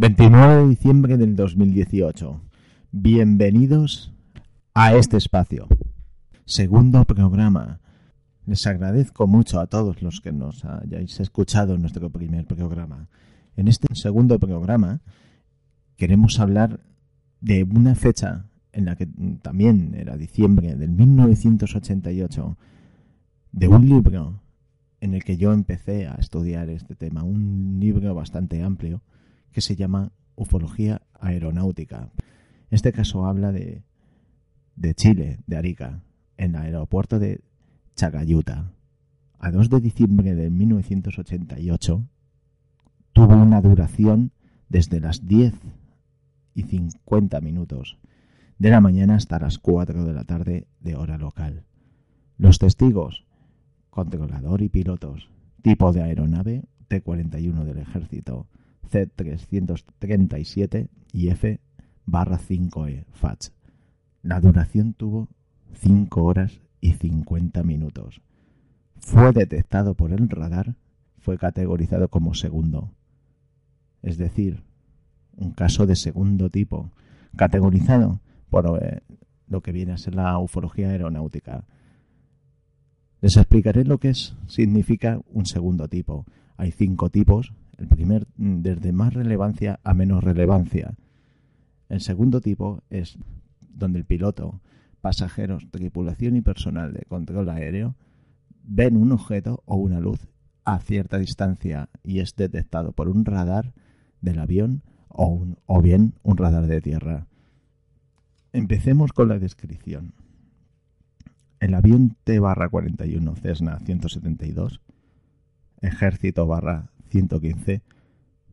29 de diciembre del 2018. Bienvenidos a este espacio. Segundo programa. Les agradezco mucho a todos los que nos hayáis escuchado en nuestro primer programa. En este segundo programa queremos hablar de una fecha en la que también era diciembre del 1988, de un libro en el que yo empecé a estudiar este tema, un libro bastante amplio que se llama Ufología Aeronáutica. Este caso habla de, de Chile, de Arica, en el aeropuerto de Chagayuta. A 2 de diciembre de 1988 tuvo una duración desde las 10 y 50 minutos de la mañana hasta las 4 de la tarde de hora local. Los testigos, controlador y pilotos, tipo de aeronave T-41 del ejército, C337 y F 5E FATS. La duración tuvo 5 horas y 50 minutos. Fue detectado por el radar, fue categorizado como segundo, es decir, un caso de segundo tipo, categorizado por eh, lo que viene a ser la ufología aeronáutica. Les explicaré lo que es, significa un segundo tipo. Hay cinco tipos el primer, mm, desde más relevancia a menos relevancia. El segundo tipo es donde el piloto, pasajeros, tripulación y personal de control aéreo ven un objeto o una luz a cierta distancia y es detectado por un radar del avión o, un, o bien un radar de tierra. Empecemos con la descripción. El avión T-41 Cessna 172, ejército barra 115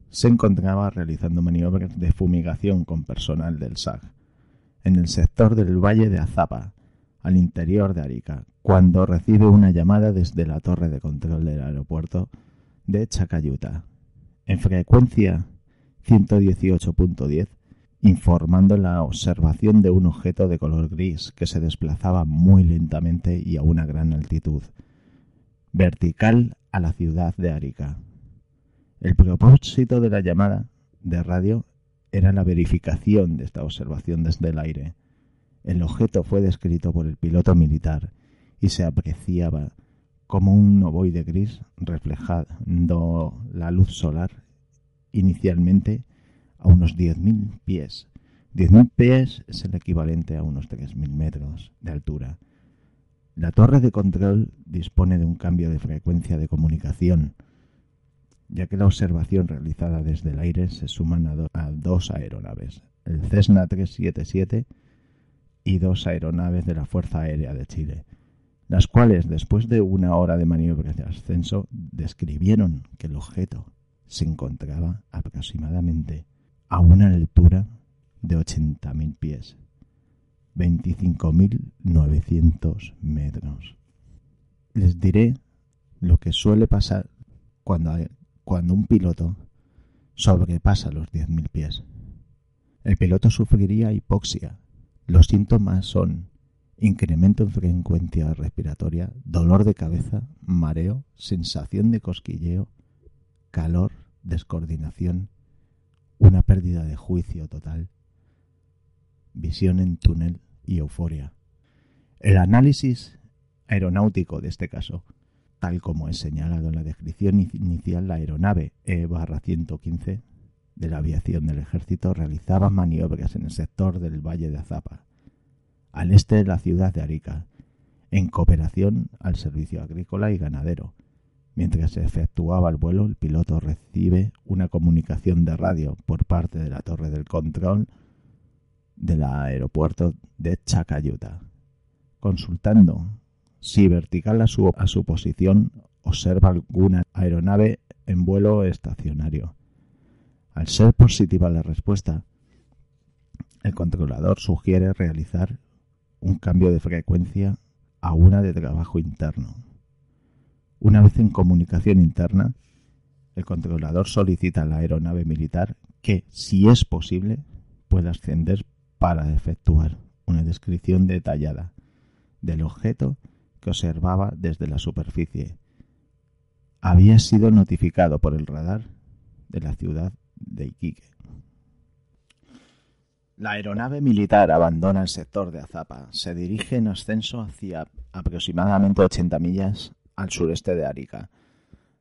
se encontraba realizando maniobras de fumigación con personal del SAG en el sector del Valle de Azapa, al interior de Arica, cuando recibe una llamada desde la torre de control del aeropuerto de Chacayuta, en frecuencia 118.10, informando la observación de un objeto de color gris que se desplazaba muy lentamente y a una gran altitud, vertical a la ciudad de Arica. El propósito de la llamada de radio era la verificación de esta observación desde el aire. El objeto fue descrito por el piloto militar y se apreciaba como un ovoide gris reflejando la luz solar inicialmente a unos 10.000 pies. 10.000 pies es el equivalente a unos 3.000 metros de altura. La torre de control dispone de un cambio de frecuencia de comunicación ya que la observación realizada desde el aire se suman a, dos aeronaves, el Cessna 377 y dos aeronaves de la Fuerza Aérea de Chile, las cuales después de una hora de maniobra de ascenso describieron que el objeto se encontraba aproximadamente a una altura de 80.000 pies, 25.900 metros. Les diré lo que suele pasar cuando cuando un piloto sobrepasa los 10.000 pies. El piloto sufriría hipoxia. Los síntomas son incremento en frecuencia respiratoria, dolor de cabeza, mareo, sensación de cosquilleo, calor, descoordinación, una pérdida de juicio total, visión en túnel y euforia. El análisis aeronáutico de este caso tal como es señalado en la descripción inicial, la aeronave E-115 de la aviación del ejército realizaba maniobras en el sector del Valle de Azapa, al este de la ciudad de Arica, en cooperación al servicio agrícola y ganadero. Mientras se efectuaba el vuelo, el piloto recibe una comunicación de radio por parte de la torre del control del aeropuerto de Chacayuta, consultando si vertical a su, a su posición observa alguna aeronave en vuelo estacionario. Al ser positiva la respuesta, el controlador sugiere realizar un cambio de frecuencia a una de trabajo interno. Una vez en comunicación interna, el controlador solicita a la aeronave militar que, si es posible, pueda ascender para efectuar una descripción detallada del objeto que observaba desde la superficie. Había sido notificado por el radar de la ciudad de Iquique. La aeronave militar abandona el sector de Azapa. Se dirige en ascenso hacia aproximadamente 80 millas al sureste de Arica,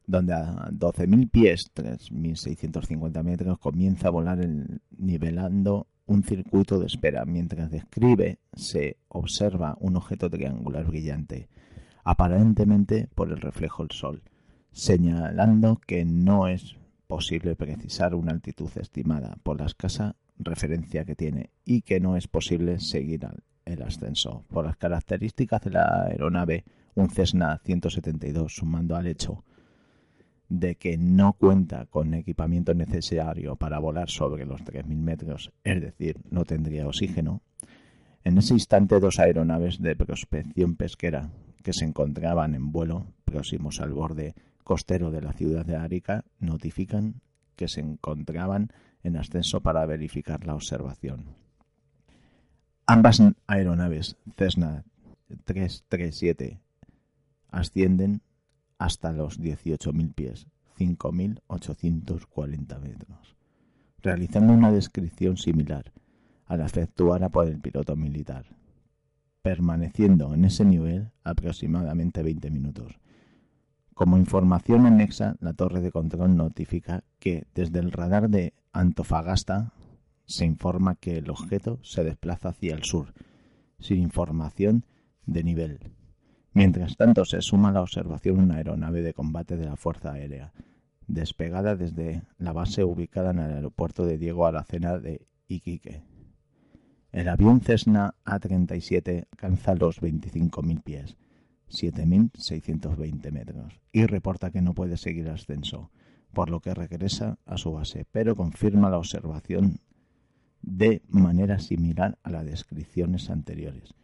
donde a 12.000 pies, 3.650 metros, comienza a volar nivelando un circuito de espera. Mientras describe, se observa un objeto triangular brillante, aparentemente por el reflejo del sol, señalando que no es posible precisar una altitud estimada por la escasa referencia que tiene y que no es posible seguir el ascenso. Por las características de la aeronave, un Cessna 172, sumando al hecho de que no cuenta con equipamiento necesario para volar sobre los 3.000 metros, es decir, no tendría oxígeno, en ese instante dos aeronaves de prospección pesquera que se encontraban en vuelo próximos al borde costero de la ciudad de Arica notifican que se encontraban en ascenso para verificar la observación. Ambas aeronaves Cessna 337 ascienden hasta los 18.000 pies, 5.840 metros, realizando una descripción similar a la efectuada por el piloto militar, permaneciendo en ese nivel aproximadamente 20 minutos. Como información anexa, la torre de control notifica que desde el radar de Antofagasta se informa que el objeto se desplaza hacia el sur, sin información de nivel. Mientras tanto, se suma la observación una aeronave de combate de la Fuerza Aérea, despegada desde la base ubicada en el aeropuerto de Diego Aracena de Iquique. El avión Cessna A-37 alcanza los 25.000 pies, 7.620 metros, y reporta que no puede seguir ascenso por lo que regresa a su base, pero confirma la observación de manera similar a las descripciones anteriores.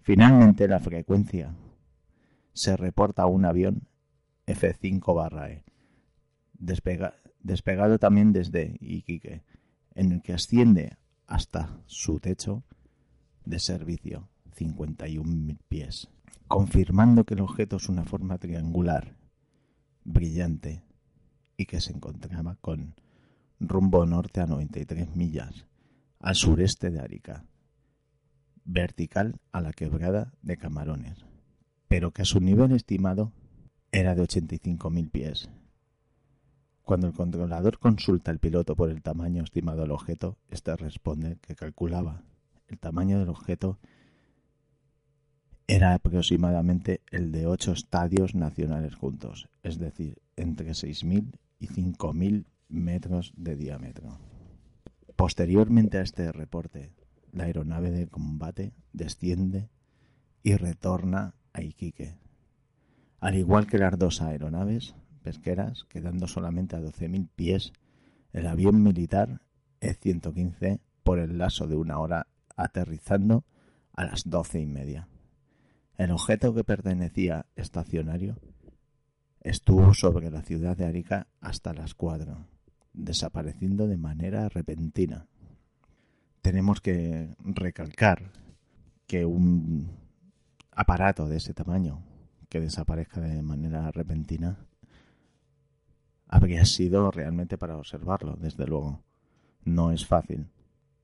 Finalmente, la frecuencia se reporta un avión F-5-E, despegado también desde Iquique, en el que asciende hasta su techo de servicio, 51.000 pies, confirmando que el objeto es una forma triangular, brillante, y que se encontraba con rumbo norte a 93 millas, al sureste de Arica, vertical a la quebrada de Camarones, pero que a su nivel estimado era de 85.000 pies. Cuando el controlador consulta al piloto por el tamaño estimado del objeto, éste responde que calculaba el tamaño del objeto era aproximadamente el de ocho estadios nacionales juntos, es decir, entre 6.000 y 5.000 metros de diámetro. Posteriormente a este reporte, la aeronave de combate desciende y retorna Iquique, al igual que las dos aeronaves pesqueras, quedando solamente a 12.000 pies, el avión militar E-115 por el lazo de una hora aterrizando a las doce y media. El objeto que pertenecía estacionario Estuvo sobre la ciudad de Arica hasta las cuatro, desapareciendo de manera repentina. Tenemos que recalcar que un aparato de ese tamaño que desaparezca de manera repentina habría sido realmente para observarlo, desde luego. No es fácil.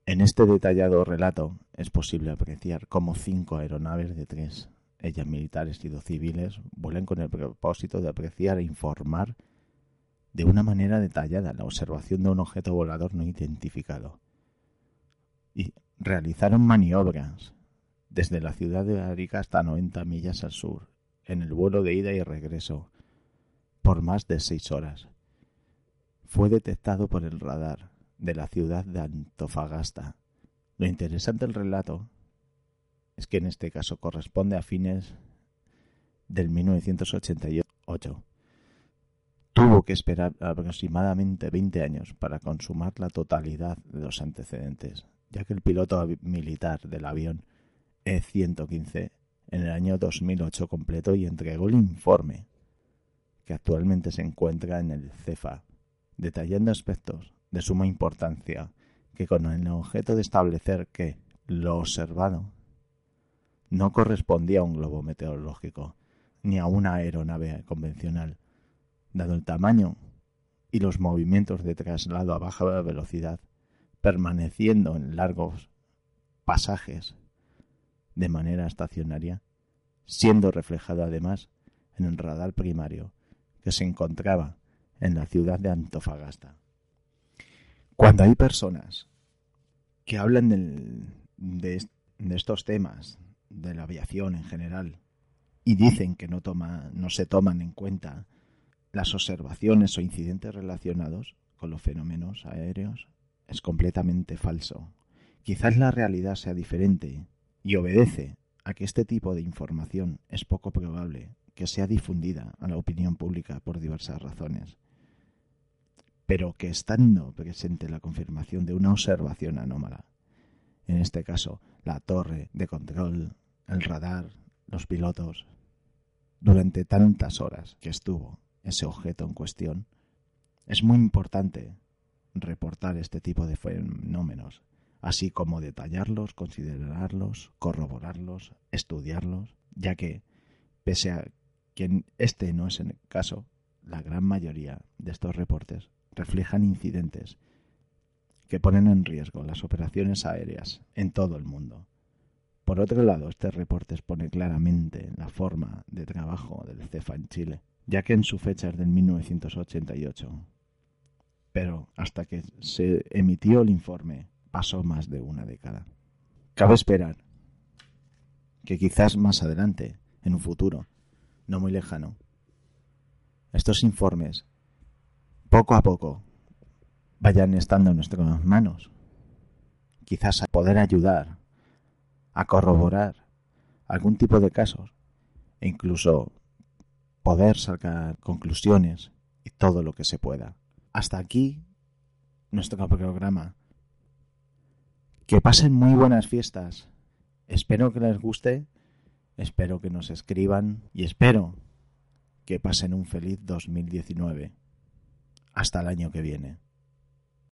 En este detallado relato es posible apreciar cómo cinco aeronaves de tres ellas militares y dos civiles, vuelan con el propósito de apreciar e informar de una manera detallada la observación de un objeto volador no identificado. Y realizaron maniobras desde la ciudad de Arica hasta 90 millas al sur, en el vuelo de ida y regreso, por más de seis horas. Fue detectado por el radar de la ciudad de Antofagasta. Lo interesante del relato es que en este caso corresponde a fines del 1988. tuvo que esperar aproximadamente 20 años para consumar la totalidad de los antecedentes, ya que el piloto militar del avión E-115 en el año 2008 completó y entregó el informe que actualmente se encuentra en el CEFA, detallando aspectos de suma importancia que con el objeto de establecer que lo observado no correspondía a un globo meteorológico ni a una aeronave convencional, dado el tamaño y los movimientos de traslado a baja velocidad, permaneciendo en largos pasajes de manera estacionaria, siendo reflejado además en el radar primario que se encontraba en la ciudad de Antofagasta. Cuando hay personas que hablan de, de, estos temas, de la aviación en general, y dicen que no, toma, no se toman en cuenta las observaciones o incidentes relacionados con los fenómenos aéreos, es completamente falso. Quizás la realidad sea diferente y obedece a que este tipo de información es poco probable que sea difundida a la opinión pública por diversas razones, pero que estando presente la confirmación de una observación anómala, en este caso la torre de control, el radar, los pilotos, durante tantas horas que estuvo ese objeto en cuestión, es muy importante reportar este tipo de fenómenos así como detallarlos, considerarlos, corroborarlos, estudiarlos, ya que, pese a que este no es el caso, la gran mayoría de estos reportes reflejan incidentes que ponen en riesgo las operaciones aéreas en todo el mundo. Por otro lado, este reporte expone claramente la forma de trabajo del CEFA en Chile, ya que en su fecha es del 1988. Pero hasta que se emitió el informe pasó más de una década. Cabe esperar que quizás más adelante, en un futuro, no muy lejano, estos informes, poco a poco, vayan estando en nuestras manos. Quizás a poder ayudar a corroborar algún tipo de casos e incluso poder sacar conclusiones y todo lo que se pueda. Hasta aquí nuestro programa que pasen muy buenas fiestas. Espero que les guste, espero que nos escriban y espero que pasen un feliz 2019. Hasta el año que viene.